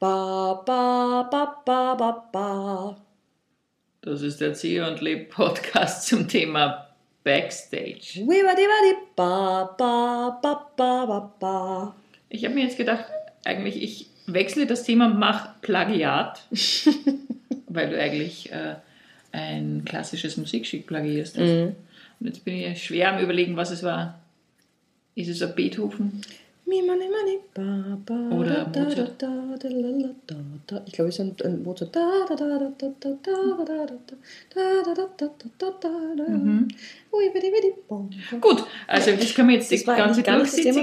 Ba, ba, ba, ba, ba, ba. Das ist der Zieh und Leb Podcast zum Thema Backstage. Ba, ba, ba, ba, ba, ba. Ich habe mir jetzt gedacht, eigentlich ich wechsle das Thema und mache Plagiat, weil du eigentlich äh, ein klassisches Musikstück plagiierst. hast. Mhm. Und jetzt bin ich schwer am überlegen, was es war. Ist es ein Beethoven? Mi, mani, mani, ba, ba, Oder da, da, Mozart. da, da, la, la, da, da. Ich glaube, es ist ein, Mozart. Da, da, da, da, da, da, da, da, da, da, da, da, da, da, da, da. Mhm. Ui, widi, widi, bom, bom. Gut, also das können wir jetzt Das war ganze nicht das das,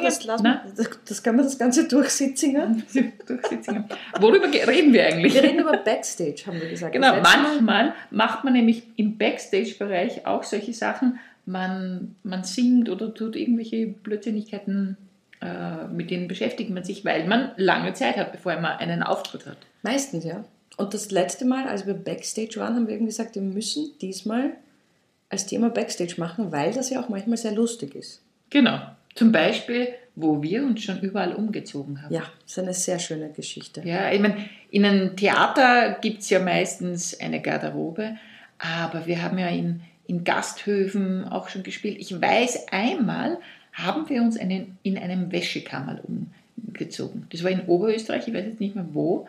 wir- das, das kann man das Ganze durchsitzen. Durchsitzung. Worüber reden wir eigentlich? Wir reden über Backstage, haben wir gesagt. Genau, Das manchmal macht man nämlich im Backstage-Bereich auch solche Sachen. Man, man singt oder tut irgendwelche Blödsinnigkeiten, äh, mit denen beschäftigt man sich, weil man lange Zeit hat, bevor man einen Auftritt hat. Meistens, ja. Und das letzte Mal, als wir Backstage waren, haben wir irgendwie gesagt, wir müssen diesmal als Thema Backstage machen, weil das ja auch manchmal sehr lustig ist. Genau. Zum Beispiel, wo wir uns schon überall umgezogen haben. Ja, das ist eine sehr schöne Geschichte. Ja, ich meine, in einem Theater gibt es ja meistens eine Garderobe, aber wir haben ja in, in Gasthöfen auch schon gespielt. Ich weiß, einmal haben wir uns einen, in einem Wäschekammer umgezogen. Das war in Oberösterreich, ich weiß jetzt nicht mehr wo.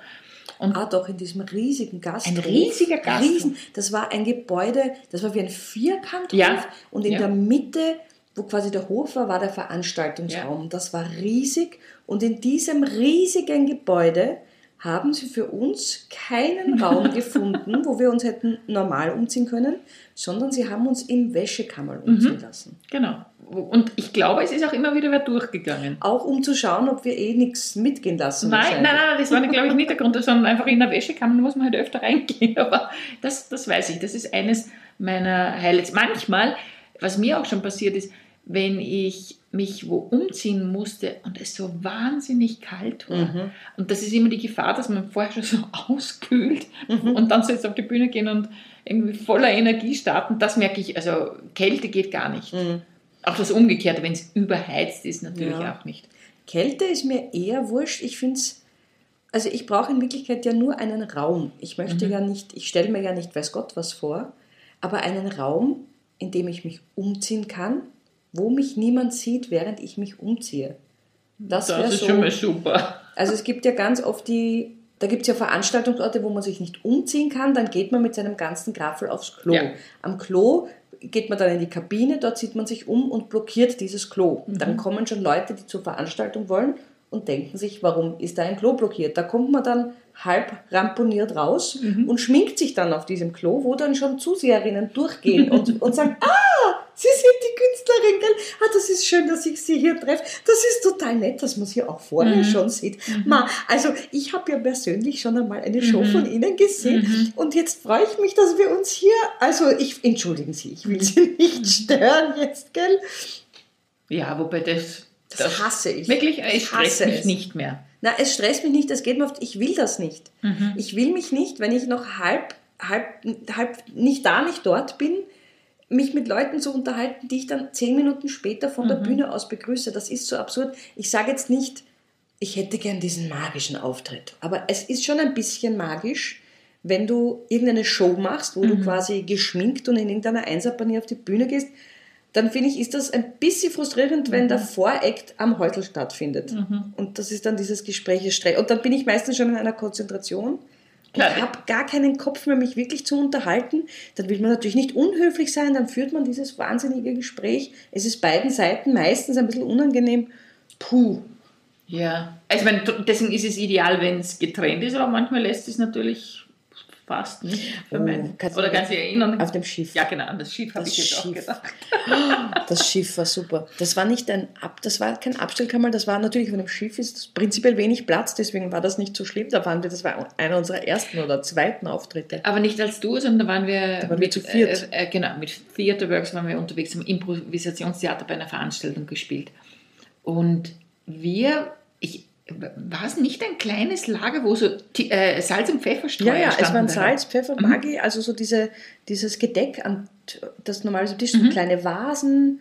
Und Ah, doch, in diesem riesigen Gasthof. Ein riesiger Gasthof. Riesen, das war ein Gebäude, das war wie ein Vierkanthof. Ja, Und in ja. der Mitte, wo quasi der Hof war, war der Veranstaltungsraum. Das war riesig. Und in diesem riesigen Gebäude haben sie für uns keinen Raum gefunden, wo wir uns hätten normal umziehen können, sondern sie haben uns im Wäschekammer Mhm. umziehen lassen. genau. Und ich glaube, es ist auch immer wieder wer durchgegangen. Auch um zu schauen, ob wir eh nichts mitgehen lassen. Nein, nein, nein, das war, glaube ich, nicht der Grund, sondern einfach in der Wäschekammer muss man halt öfter reingehen. Aber das, das weiß ich, das ist eines meiner Highlights. Manchmal, was mir auch schon passiert ist, wenn ich mich wo umziehen musste und es so wahnsinnig kalt war. Mhm. Und das ist immer die Gefahr, dass man vorher schon so auskühlt Mhm. und dann so jetzt auf die Bühne gehen und irgendwie voller Energie starten. Das merke ich, also Kälte geht gar nicht. Mhm. Auch das Umgekehrte, wenn es überheizt ist, natürlich Ja. auch nicht. Kälte ist mir eher wurscht. Ich finde es, also ich brauche in Wirklichkeit ja nur einen Raum. Ich möchte Mhm. ja nicht, ich stelle mir ja nicht, weiß Gott, was vor, aber einen Raum, in dem ich mich umziehen kann, wo mich niemand sieht, während ich mich umziehe. Das, Das ist so. schon mal super. Also es gibt ja ganz oft die, da gibt es ja Veranstaltungsorte, wo man sich nicht umziehen kann, dann geht man mit seinem ganzen Graffel aufs Klo. Ja. Am Klo geht man dann in die Kabine, dort zieht man sich um und blockiert dieses Klo. Mhm. Dann kommen schon Leute, die zur Veranstaltung wollen und denken sich, warum ist da ein Klo blockiert? Da kommt man dann halb ramponiert raus Mhm. und schminkt sich dann auf diesem Klo, wo dann schon Zuseherinnen durchgehen und, und sagen, ah, Sie sind die Künstlerin, gell? Ah, das ist schön, dass ich Sie hier treffe. Das ist total nett, dass man Sie auch vorher Mhm. schon sieht. Ma, also ich habe ja persönlich schon einmal eine Show Mhm. von Ihnen gesehen Mhm. und jetzt freue ich mich, dass wir uns hier, also ich, entschuldigen Sie, ich will Sie nicht stören jetzt, gell? Ja, wobei das, Das, hasse ich. wirklich, es Ich stresst mich es. nicht mehr. Na, es stresst mich nicht, das geht mir oft, ich will das nicht. Mhm. Ich will mich nicht, wenn ich noch halb, halb, halb nicht da, nicht dort bin, mich mit Leuten zu unterhalten, die ich dann zehn Minuten später von der Mhm. Bühne aus begrüße. Das ist so absurd. Ich sage jetzt nicht, ich hätte gern diesen magischen Auftritt. Aber es ist schon ein bisschen magisch, wenn du irgendeine Show machst, wo du Mhm. quasi geschminkt und in irgendeiner Einserpanier auf die Bühne gehst, dann finde ich, ist das ein bisschen frustrierend, wenn der Voreact am Häusl stattfindet. Mhm. Und das ist dann dieses Gespräch. Und dann bin ich meistens schon in einer Konzentration. Und Klar. habe gar keinen Kopf mehr, mich wirklich zu unterhalten. Dann will man natürlich nicht unhöflich sein, dann führt man dieses wahnsinnige Gespräch. Es ist beiden Seiten meistens ein bisschen unangenehm. Puh. Ja, also ich meine, deswegen ist es ideal, wenn es getrennt ist, aber manchmal lässt es natürlich fast nicht Oh, kannst Oder kannst du dich erinnern? Auf dem Schiff. ja, genau, an das Schiff habe ich jetzt auch Schiff. gedacht. Das Schiff war super. Das war nicht ein Ab, das war kein Abstellkammer, das war natürlich, auf einem Schiff ist prinzipiell wenig Platz, deswegen war das nicht so schlimm. Da waren wir, das war einer unserer ersten oder zweiten Auftritte. Aber nicht als du, sondern da waren wir, Da waren wir mit, zu viert. Äh, äh, genau, mit Theaterworks waren wir unterwegs, haben Improvisationstheater bei einer Veranstaltung gespielt. Und wir, ich, war es nicht ein kleines Lager, wo so Ti- äh, Salz und Pfefferstreuer Ja, ja, es standen waren? Salz, Pfeffer, Mhm. Maggi, also so diese, dieses Gedeck, an, das normale Tisch, so Mhm. kleine Vasen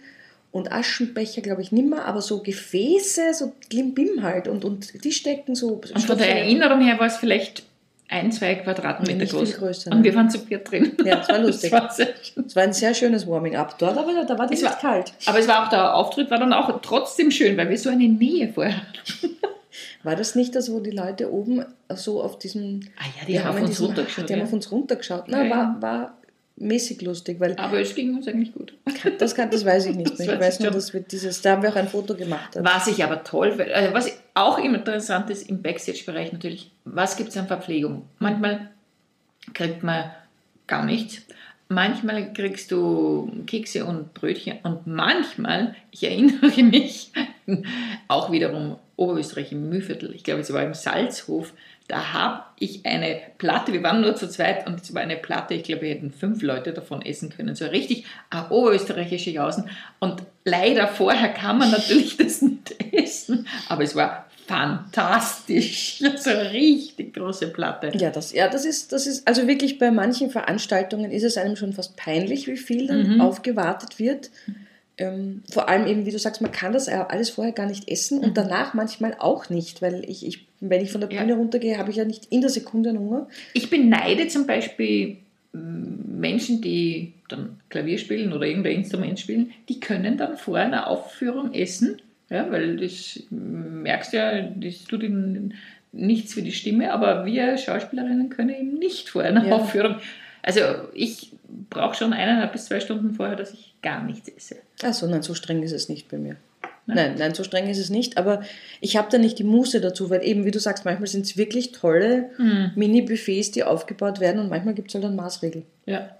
und Aschenbecher, glaube ich, nimmer, aber so Gefäße, so Glimbim halt und, und die stecken so. Und von der Erinnerung her war es vielleicht ein, zwei Quadratmeter Nicht groß. viel größer, und wir waren zu viert drin. Ja, das war lustig. Es war ein sehr schönes Warming-up dort, aber da war das Es nicht war- kalt. Aber es war auch der Auftritt war dann auch trotzdem schön, weil wir so eine Nähe vorher hatten. War das nicht das, wo die Leute oben so auf diesem. Ah ja, die wir haben auf in uns runtergeschaut. Die haben Ja. auf uns runtergeschaut. Na, ja. war, war mäßig lustig, weil Aber es ging uns eigentlich gut. das, kann, das weiß ich nicht mehr. Ich weiß nur, dass wir dieses, da haben wir auch ein Foto gemacht. Was ich aber toll also was auch immer interessant ist im Backstage-Bereich natürlich, was gibt es an Verpflegung? Manchmal kriegt man gar nichts. Manchmal kriegst du Kekse und Brötchen und manchmal, ich erinnere mich, auch wiederum Oberösterreich im Mühlviertel, ich glaube es war im Salzhof, da habe ich eine Platte, wir waren nur zu zweit und es war eine Platte, ich glaube, wir hätten fünf Leute davon essen können, so richtig ein oberösterreichische Jausen. Und leider vorher kann man natürlich das nicht essen, aber es war fantastisch. So eine richtig große Platte. Ja, das, ja das, ist, das ist, also wirklich bei manchen Veranstaltungen ist es einem schon fast peinlich, wie viel dann Mhm. aufgewartet wird. Ähm, vor allem eben, wie du sagst, man kann das ja alles vorher gar nicht essen und danach manchmal auch nicht, weil ich, ich wenn ich von der Ja. Bühne runtergehe, habe ich ja nicht in der Sekunde einen Hunger. Ich beneide zum Beispiel mm, Menschen, die dann Klavier spielen oder irgendein Instrument spielen, die können dann vor einer Aufführung essen, ja, weil das mm, merkst ja, das tut ihnen nichts für die Stimme, aber wir Schauspielerinnen können eben nicht vor einer Ja. Aufführung. Also ich brauche schon eineinhalb bis zwei Stunden vorher, dass ich gar nichts esse. Achso, nein, so streng ist es nicht bei mir. Nein? Nein, nein, so streng ist es nicht, aber ich habe da nicht die Muße dazu, weil eben, wie du sagst, manchmal sind es wirklich tolle Hm. Mini-Buffets, die aufgebaut werden und manchmal gibt es halt dann Maßregel Ja.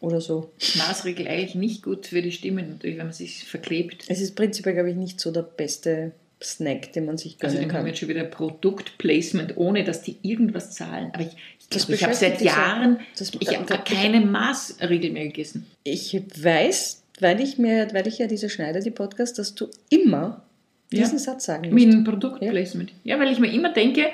oder so. Maßregel eigentlich nicht gut für die Stimme, natürlich, wenn man sich verklebt. Es ist prinzipiell, glaube ich, nicht so der beste Snack, den man sich Also gönnen dann haben kann. wir jetzt schon wieder Produktplacement, ohne dass die irgendwas zahlen. Aber ich, Das glaub, ich habe seit ja. Jahren, Das- ich habe da- keine Maßregel mehr gegessen. Ich weiß, weil ich mir, weil ich ja diese schneide, die Podcast, dass du immer diesen Ja. Satz sagen Mit musst. dem Produktplacement. Ja. weil ich mir immer denke,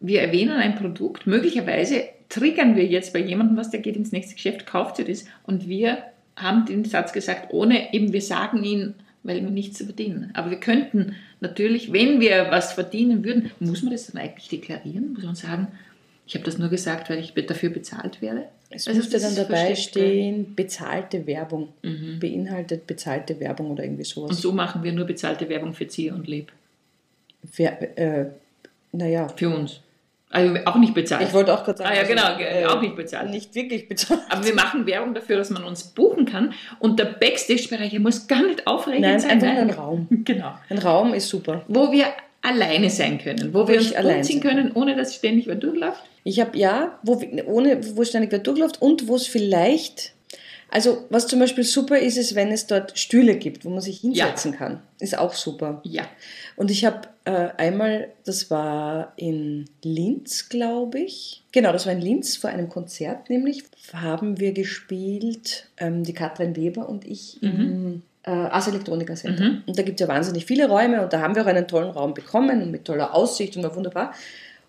wir erwähnen ein Produkt, möglicherweise triggern wir jetzt bei jemandem was, der geht ins nächste Geschäft, kauft sich das und wir haben den Satz gesagt, ohne eben, wir sagen ihn, weil wir nichts verdienen. Aber wir könnten natürlich, wenn wir was verdienen würden, muss man das dann eigentlich deklarieren? Muss man sagen, ich habe das nur gesagt, weil ich dafür bezahlt werde? Es Also müsste dann dabei stehen, bezahlte Werbung. Mhm. Beinhaltet bezahlte Werbung oder irgendwie Und sowas. so machen wir nur bezahlte Werbung für Zier und Leb. Wer, äh, naja, Für uns. Also auch nicht bezahlt. ich wollte auch gerade sagen. Ah ja, also, genau, ge- auch nicht bezahlt. Nicht wirklich bezahlt. Aber wir machen Werbung dafür, dass man uns buchen kann. Und der Backstage-Bereich muss gar nicht aufregend Nein, sein. einfach Nein. ein Raum. Genau. Ein Raum ist super. Wo wir alleine sein können. Wo wir ich uns umziehen können, ohne dass ständig wer durchläuft. Ich habe ja, wo, ohne, wo ständig wer durchläuft und wo es vielleicht, also was zum Beispiel super ist, ist, wenn es dort Stühle gibt, wo man sich hinsetzen kann. Ist auch super. Ja. Und ich habe äh, einmal, das war in Linz, glaube ich. Genau, das war in Linz vor einem Konzert, nämlich haben wir gespielt, ähm, die Katrin Weber und ich im äh, Ars Electronica Center. Mhm. Und da gibt es ja wahnsinnig viele Räume und da haben wir auch einen tollen Raum bekommen und mit toller Aussicht und war wunderbar.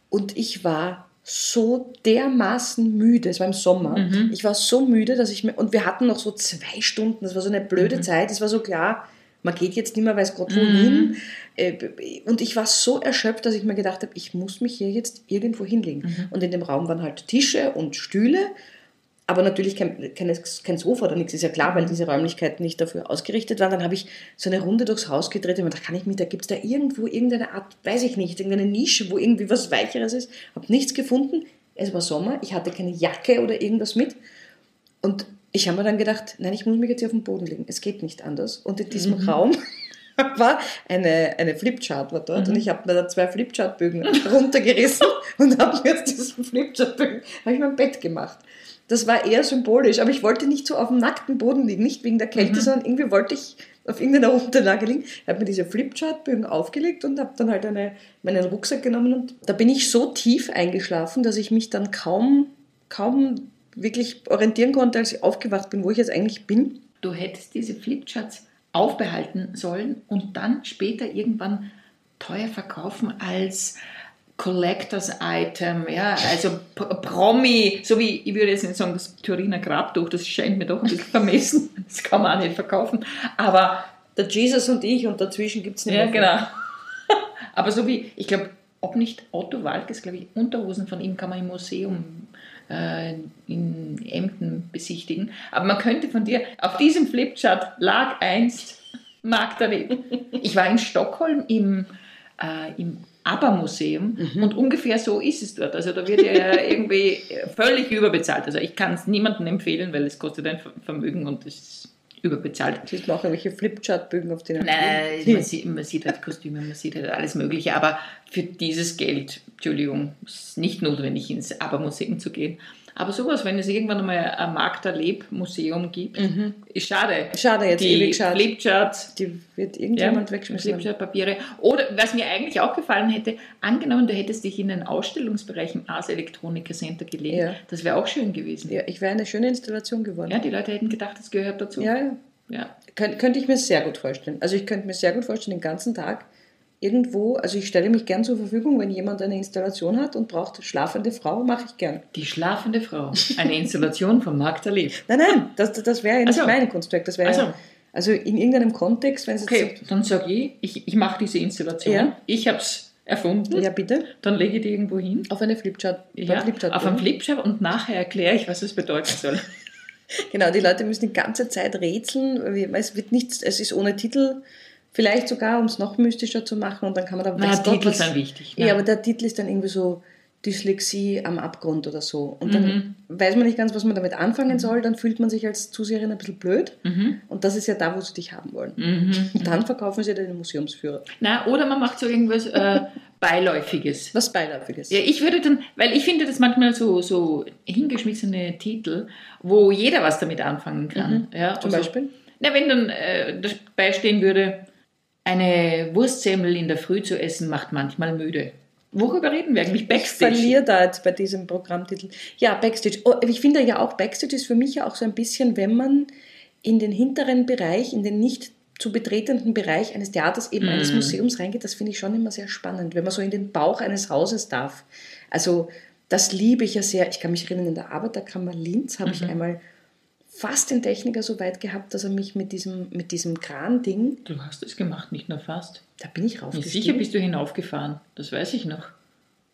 Und ich war so dermaßen müde, es war im Sommer, Mhm. ich war so müde, dass ich mir, und wir hatten noch so zwei Stunden, das war so eine blöde Mhm. Zeit, es war so klar, man geht jetzt nicht mehr, weiß Gott Mhm. wohin. Äh, Und ich war so erschöpft, dass ich mir gedacht habe, ich muss mich hier jetzt irgendwo hinlegen. Mhm. Und in dem Raum waren halt Tische und Stühle, aber natürlich kein, kein, kein Sofa oder nichts, ist ja klar, weil diese Räumlichkeiten nicht dafür ausgerichtet waren. Dann habe ich so eine Runde durchs Haus gedreht und da kann ich mich, da gibt es da irgendwo irgendeine Art, weiß ich nicht, irgendeine Nische, wo irgendwie was Weicheres ist. Habe nichts gefunden. Es war Sommer, ich hatte keine Jacke oder irgendwas mit. Und ich habe mir dann gedacht, nein, ich muss mich jetzt hier auf den Boden legen. Es geht nicht anders. Und in diesem Mhm. Raum war eine, eine Flipchart war dort Mhm. und ich habe mir da zwei Flipchartbögen runtergerissen und habe mir jetzt diesen Flipchartbögen habe ich mein Bett gemacht. Das war eher symbolisch, aber ich wollte nicht so auf dem nackten Boden liegen, nicht wegen der Kälte, Mhm. sondern irgendwie wollte ich auf irgendeiner Unterlage liegen. Ich habe mir diese Flipchartbögen aufgelegt und habe dann halt eine, meinen Rucksack genommen und da bin ich so tief eingeschlafen, dass ich mich dann kaum, kaum wirklich orientieren konnte, als ich aufgewacht bin, wo ich jetzt eigentlich bin. Du hättest diese Flipcharts aufbehalten sollen und dann später irgendwann teuer verkaufen als Collectors Item, ja, also Promi, so wie, ich würde jetzt nicht sagen, das Turiner Grabtuch, das scheint mir doch ein bisschen vermessen, das kann man auch nicht verkaufen, aber... Der Jesus und ich und dazwischen gibt es nicht Ja, genau. aber so wie, ich glaube, ob nicht Otto Walkes, glaube ich, Unterhosen von ihm kann man im Museum äh, in Emden besichtigen, aber man könnte von dir, auf diesem Flipchart lag einst Magda Web. Ich war in Stockholm im, äh, im ABBA-Museum mhm. und ungefähr so ist es dort. Also da wird ja irgendwie völlig überbezahlt. Also ich kann es niemandem empfehlen, weil es kostet ein Vermögen und es ist überbezahlt. Siehst du auch irgendwelche Flipchart-Bögen auf denen? Nein, man sieht, man sieht halt Kostüme, man sieht halt alles Mögliche, aber für dieses Geld, Entschuldigung, ist es nicht notwendig ins ABBA-Museum zu gehen. Aber sowas, wenn es irgendwann einmal ein Magda Leb-Museum gibt, mhm. ist schade. Schade, jetzt die ewig schade. Flipcharts. Die wird irgendjemand ja, wegschmeißen. Flipchart-Papiere. Oder was mir eigentlich auch gefallen hätte, angenommen, du hättest dich in den Ausstellungsbereich im Ars Electronica Center gelegt. Ja. Das wäre auch schön gewesen. Ja, ich wäre eine schöne Installation geworden. Ja, die Leute hätten gedacht, das gehört dazu. Ja, ja. ja. Kön könnte ich mir sehr gut vorstellen. Also ich könnte mir sehr gut vorstellen, den ganzen Tag irgendwo, also ich stelle mich gern zur Verfügung, wenn jemand eine Installation hat und braucht schlafende Frau, mache ich gern. Die schlafende Frau, eine Installation von Magda Lieb. Nein, nein, das, das wäre ja nicht also, meine Kunstwerk, das wäre also, also in irgendeinem Kontext, wenn es Okay, dann sage ich, ich, ich mache diese Installation, ja. ich habe es erfunden. Ja, bitte. Dann lege ich die irgendwo hin. Auf eine Flipchart. Ja, Flipchart auf einem Flipchart und nachher erkläre ich, was es bedeuten soll. genau, die Leute müssen die ganze Zeit rätseln, es wird nichts, es ist ohne Titel Vielleicht sogar, um es noch mystischer zu machen und dann kann man da... Na, Titel was, sind wichtig. Ja, aber der Titel ist dann irgendwie so Dyslexie am Abgrund oder so. Und dann mhm. weiß man nicht ganz, was man damit anfangen soll, dann fühlt man sich als Zuseherin ein bisschen blöd. Mhm. Und das ist ja da, wo sie dich haben wollen. Mhm. Und dann verkaufen sie den Museumsführer. Na, oder man macht so irgendwas äh, Beiläufiges. Was Beiläufiges? Ja, ich würde dann, weil ich finde das manchmal so, so hingeschmissene Titel, wo jeder was damit anfangen kann. Mhm. Ja, Zum also, Beispiel? Na, wenn dann äh, dabei stehen würde, eine Wurstsemmel in der Früh zu essen macht manchmal müde. Worüber reden wir eigentlich? Backstage? Ich verliere da jetzt bei diesem Programmtitel. Ja, Backstage. Oh, ich finde ja auch, Backstage ist für mich ja auch so ein bisschen, wenn man in den hinteren Bereich, in den nicht zu betretenden Bereich eines Theaters, eben mm. eines Museums reingeht, das finde ich schon immer sehr spannend, wenn man so in den Bauch eines Hauses darf. Also das liebe ich ja sehr. Ich kann mich erinnern, in der Arbeiterkammer Linz habe mhm. ich einmal fast den Techniker so weit gehabt, dass er mich mit diesem, mit diesem Kran-Ding. Du hast es gemacht, nicht nur fast. Da bin ich raufgestiegen. Sicher bist du hinaufgefahren, das weiß ich noch.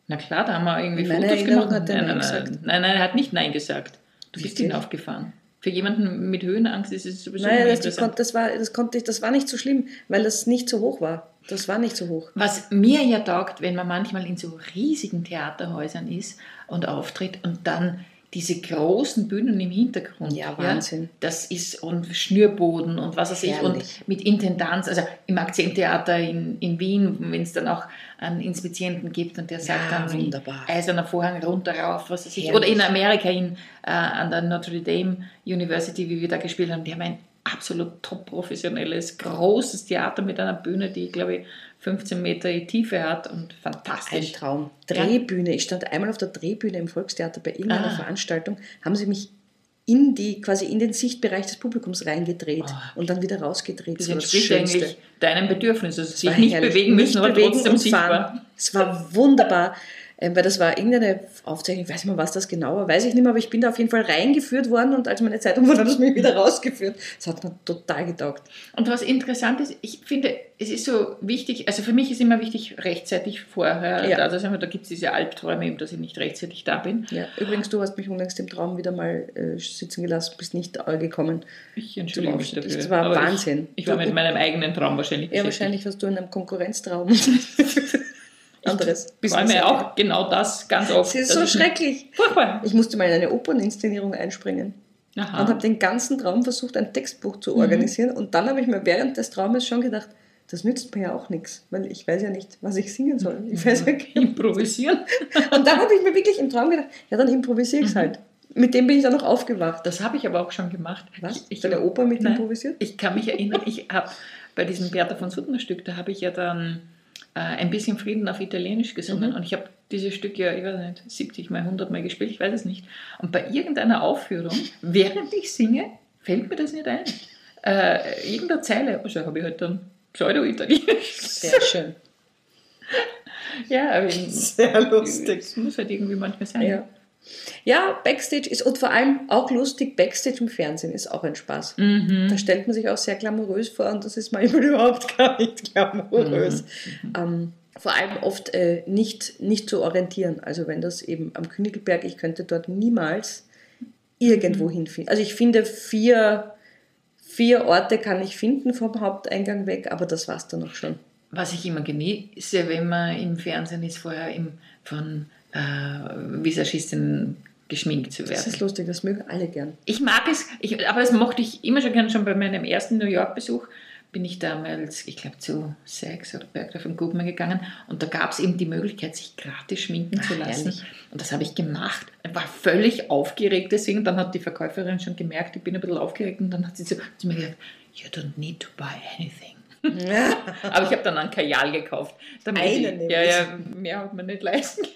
Na klar, da haben wir irgendwie Meine Fotos Erinnerung gemacht. Hat er nein, nein, gesagt. nein, nein, er hat nicht Nein gesagt. Du Richtig? bist hinaufgefahren. Für jemanden mit Höhenangst ist es sowieso Nein, das, das, das, war, das, konnte ich, das war nicht so schlimm, weil das nicht so hoch war. Das war nicht so hoch. Was mir ja taugt, wenn man manchmal in so riesigen Theaterhäusern ist und auftritt und dann diese großen Bühnen im Hintergrund. Ja, Wahnsinn. Ja, das ist und Schnürboden und was weiß ich und mit Intendanz, also im Akzenttheater in, in Wien, wenn es dann auch einen Inspizienten gibt und der sagt ja, dann wunderbar. eiserner Vorhang runter rauf, was weiß ich. Oder in Amerika in, äh, an der Notre Dame University, wie wir da gespielt haben, die haben ein absolut top professionelles, großes Theater mit einer Bühne, die, glaube ich, 15 Meter Tiefe hat und fantastisch. Ein Traum. Drehbühne. Ich stand einmal auf der Drehbühne im Volkstheater bei irgendeiner ah. Veranstaltung, haben sie mich in die, quasi in den Sichtbereich des Publikums reingedreht oh. und dann wieder rausgedreht. Das, das entspricht eigentlich deinem Bedürfnis, also sich nicht herrlich. bewegen müssen, nicht aber bewegen trotzdem sichtbar. Es war wunderbar ähm, weil das war irgendeine Aufzeichnung, ich weiß nicht mehr, was das genau war, weiß ich nicht mehr, aber ich bin da auf jeden Fall reingeführt worden und als meine Zeitung wurde, hat es mich wieder rausgeführt. Das hat mir total getaugt. Und was interessant ist, ich finde, es ist so wichtig, also für mich ist immer wichtig, rechtzeitig vorher, ja. also da gibt es diese Albträume eben, dass ich nicht rechtzeitig da bin. Ja, übrigens, du hast mich unlängst im Traum wieder mal äh, sitzen gelassen, bist nicht gekommen. Ich entschuldige mich dafür. Das war Wahnsinn. Ich, ich war mit meinem eigenen Traum wahrscheinlich Ja, wahrscheinlich warst du in einem Konkurrenztraum. anderes. Ich träume auch genau das ganz oft. Das ist so schrecklich. Furchtbar. Ich musste mal in eine Operninszenierung einspringen. Aha. Und habe den ganzen Traum versucht, ein Textbuch zu mhm. organisieren. Mhm. Und dann habe ich mir während des Traumes schon gedacht, das nützt mir ja auch nichts, weil ich weiß ja nicht, was ich singen soll. Ich weiß ja Improvisieren. Und dann habe ich mir wirklich im Traum gedacht, ja, dann improvisiere ich es mhm. halt. Mit dem bin ich dann noch aufgewacht. Das habe ich aber auch schon gemacht. Was? Ich, Deine Oper mit nein, improvisiert? Ich kann mich erinnern, ich habe bei diesem Bertha von Suttner Stück, da habe ich ja dann äh, ein bisschen Frieden auf Italienisch gesungen mhm. und ich habe dieses Stück ja, ich weiß nicht, 70 mal, 100 mal gespielt, ich weiß es nicht. Und bei irgendeiner Aufführung, während ich singe, fällt mir das nicht ein. Äh, irgendeine Zeile, also habe ich halt dann Pseudo-Italienisch. Sehr schön. ja, aber Sehr lustig. Es muss halt irgendwie manchmal sein. Ja. Ja, Backstage ist und vor allem auch lustig, Backstage im Fernsehen ist auch ein Spaß. Mhm. Da stellt man sich auch sehr glamourös vor und das ist manchmal überhaupt gar nicht glamourös. Mhm. Ähm, vor allem oft äh, nicht, nicht zu orientieren. Also wenn das eben am Königelberg, ich könnte dort niemals irgendwo Mhm. hinfinden. Also ich finde vier, vier Orte kann ich finden vom Haupteingang weg, aber das war's dann auch schon. Was ich immer genieße, wenn man im Fernsehen ist, vorher im, von äh, Visagistinnen geschminkt zu Das werden. ist lustig, das mögen alle gern. Ich mag es, ich, aber das mochte ich immer schon gern. Schon bei meinem ersten New York-Besuch bin ich damals, ich glaube, zu Sex oder Bergdorf und Goodman gegangen und da gab es eben die Möglichkeit, sich gratis schminken Ach, zu lassen. herrlich. Und das habe ich gemacht. Ich war völlig aufgeregt deswegen. Dann hat die Verkäuferin schon gemerkt, ich bin ein bisschen aufgeregt und dann hat sie so zu mir gesagt, you don't need to buy anything. Aber ich habe dann einen Kajal gekauft. Damit Einen ich, ja, ja, mehr hat man nicht leisten können.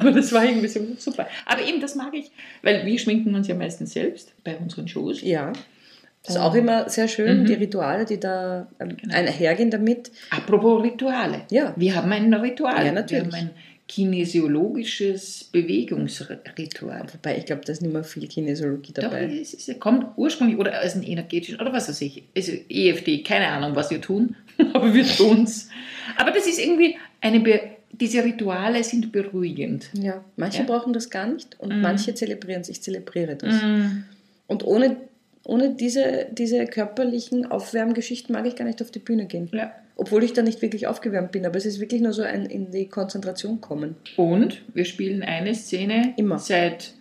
Aber das war irgendwie so super. Aber eben, das mag ich, weil wir schminken uns ja meistens selbst bei unseren Shows. Ja. Das ist auch immer sehr schön, Mhm. die Rituale, die da ähm, Genau. einhergehen damit. Apropos Rituale. Ja. Wir haben ein Ritual. Ja, natürlich. Wir haben ein kinesiologisches Bewegungsritual. Wobei, ich glaube, da ist nicht mehr viel Kinesiologie Doch, dabei. es ist, es kommt ursprünglich oder aus einem energetischen oder was weiß ich. Also EFD, keine Ahnung, was wir tun, aber wir tun's. Aber das ist irgendwie eine Be diese Rituale sind beruhigend. Ja, manche Ja. brauchen das gar nicht und Mhm. manche zelebrieren es. Ich zelebriere das. Und ohne, ohne diese, diese körperlichen Aufwärmgeschichten mag ich gar nicht auf die Bühne gehen. Ja. Obwohl ich da nicht wirklich aufgewärmt bin, aber es ist wirklich nur so ein in die Konzentration kommen. Und wir spielen eine Szene Immer. seit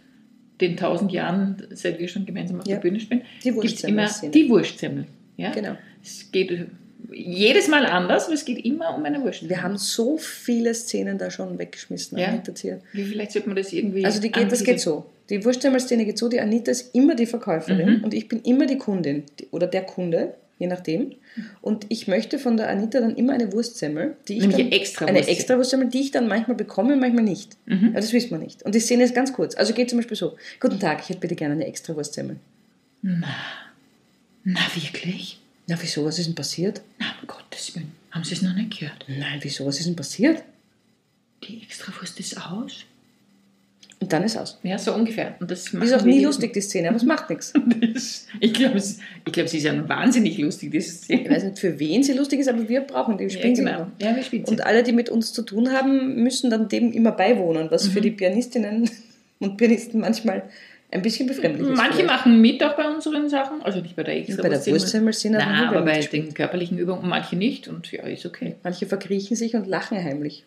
den tausend Jahren, seit wir schon gemeinsam auf Ja. der Bühne spielen, Die gibt's immer die Wurstsemmel. Ja? Genau. Es geht jedes Mal anders, aber es geht immer um eine Wurstsemmel. Wir haben so viele Szenen da schon weggeschmissen Ja. an Hinterzieher. Wie vielleicht sollte man das irgendwie. Also die geht, das geht so. Die Wurstsemmel-Szene geht so, die Anita ist immer die Verkäuferin Mhm. und ich bin immer die Kundin oder der Kunde, je nachdem. Und ich möchte von der Anita dann immer eine Wurstsemmel, die ich Nämlich dann, eine extra eine Wurstsemmel. extra Wurstsemmel, die ich dann manchmal bekomme, manchmal nicht. Mhm. Aber das wissen wir nicht. Und die Szene ist ganz kurz. Also geht zum Beispiel so: Guten Tag, ich hätte bitte gerne eine extra Wurstsemmel. Na, wirklich? Na, wieso? Was ist denn passiert? Na, um Gottes Willen. Haben Sie es noch nicht gehört? Nein, wieso? Was ist denn passiert? Die Extrawurst ist aus. Und dann ist aus. Ja, so ungefähr. Und das Ist auch nie lustig, die Szene, aber es macht nichts. Ich glaube, ich glaub, sie ist ja wahnsinnig lustig, diese Ich Szene. weiß nicht, für wen sie lustig ist, aber wir brauchen die. Wir Ja, spielen sie genau. immer. Ja, wir spielen sie. Und alle, die mit uns zu tun haben, müssen dann dem immer beiwohnen, was Mhm. für die Pianistinnen und Pianisten manchmal ein bisschen befremdlich ist. Manche vielleicht. machen mit auch bei unseren Sachen, also nicht bei der bei Extrawurst. der Wurstsemmel sind Nein, aber bei den körperlichen Übungen manche nicht und ja, ist okay. Manche verkriechen sich und lachen heimlich.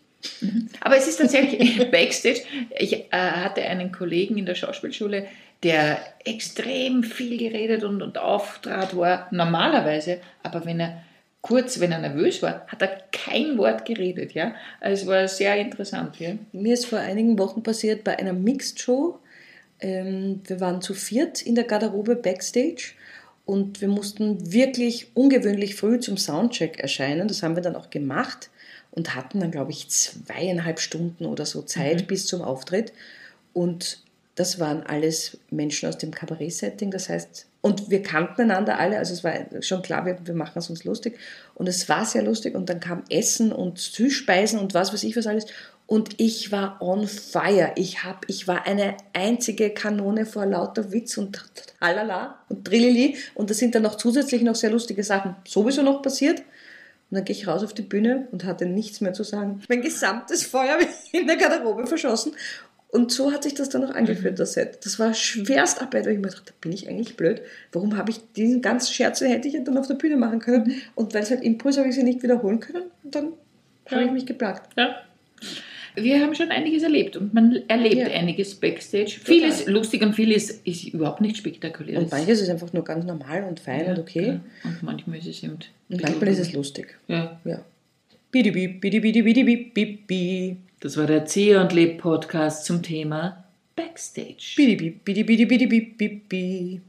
Aber es ist tatsächlich Backstage. Ich äh, hatte einen Kollegen in der Schauspielschule, der extrem viel geredet und, und auftrat war, normalerweise, aber wenn er kurz, wenn er nervös war, hat er kein Wort geredet. Ja? Also es war sehr interessant. Ja? Mir ist vor einigen Wochen passiert bei einer Mixed Show. Ähm, wir waren zu viert in der Garderobe Backstage und wir mussten wirklich ungewöhnlich früh zum Soundcheck erscheinen. Das haben wir dann auch gemacht und hatten dann, glaube ich, zweieinhalb Stunden oder so Zeit Mhm. bis zum Auftritt. Und das waren alles Menschen aus dem Kabarett-Setting. Das heißt, und wir kannten einander alle, also es war schon klar, wir, wir machen es uns lustig. Und es war sehr lustig. Und dann kam Essen und Süßspeisen und was weiß ich was alles. Und ich war on fire. Ich, hab, ich war eine einzige Kanone vor lauter Witz und halala und Trillili. Und da sind dann noch zusätzlich noch sehr lustige Sachen sowieso noch passiert. Und dann gehe ich raus auf die Bühne und hatte nichts mehr zu sagen. Mein gesamtes Feuer in der Garderobe verschossen. Und so hat sich das dann noch angeführt, das Set. Das war schwerst Arbeit, weil ich mir dachte, bin ich eigentlich blöd? Warum habe ich diesen ganzen Scherz, hätte ich ja dann auf der Bühne machen können? Und weil es halt Impuls habe ich sie nicht wiederholen können. Und dann habe ich mich geplagt. Ja. Wir haben schon einiges erlebt und man erlebt Ja. einiges Backstage. Vieles lustig und vieles ist überhaupt nicht spektakulär. Und manches ist einfach nur ganz normal und fein Ja, und okay. ja. Und manchmal ist es eben. Und manchmal ist es lustig. Ja. Ja. Bidi bidi bidi bidi bidi bidi Das war der Zieher und Leb Podcast zum Thema Backstage. bidi bidi bidi bidi bidi bidi